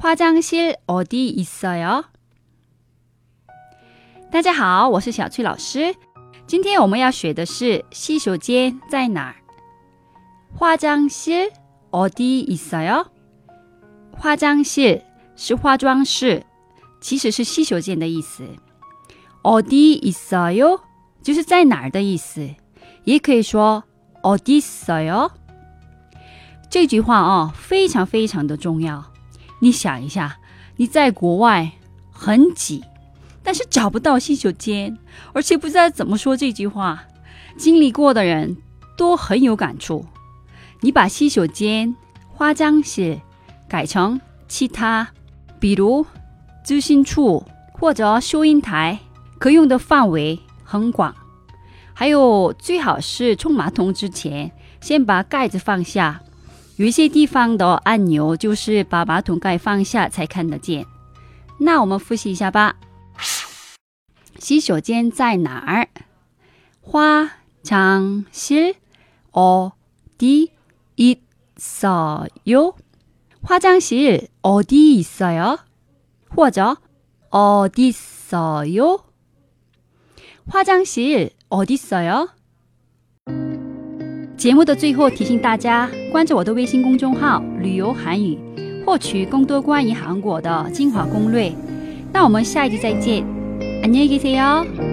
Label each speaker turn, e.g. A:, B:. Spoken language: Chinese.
A: 화장실어디있어요？大家好，我是小翠老师。今天我们要学的是洗手间在哪儿？화장실어디있어요？化妆室是化妆室，其实是洗手间的意思。어디있어요？就是在哪儿的意思，也可以说어디있어요。这句话哦，非常非常的重要。 你想一下，你在国外很挤，但是找不到洗手间，而且不知道怎么说这句话。经历过的人都很有感触。你把洗手间、化妆室改成其他，比如咨询处或者收银台，可用的范围很广。还有，最好是冲马桶之前，先把盖子放下。有一些地方的按钮就是把马桶盖放下才看得见。那我们复习一下吧。洗手间在哪儿？화장실어디있어 요？ 화장실어디있어 요？ 或者어디있어 요？ 화장실어디있어 요？ 节目的最后提醒大家关注我的微信公众号“旅游韩语”，获取更多关于韩国的精华攻略。那我们下一集再见，안녕히계세 요。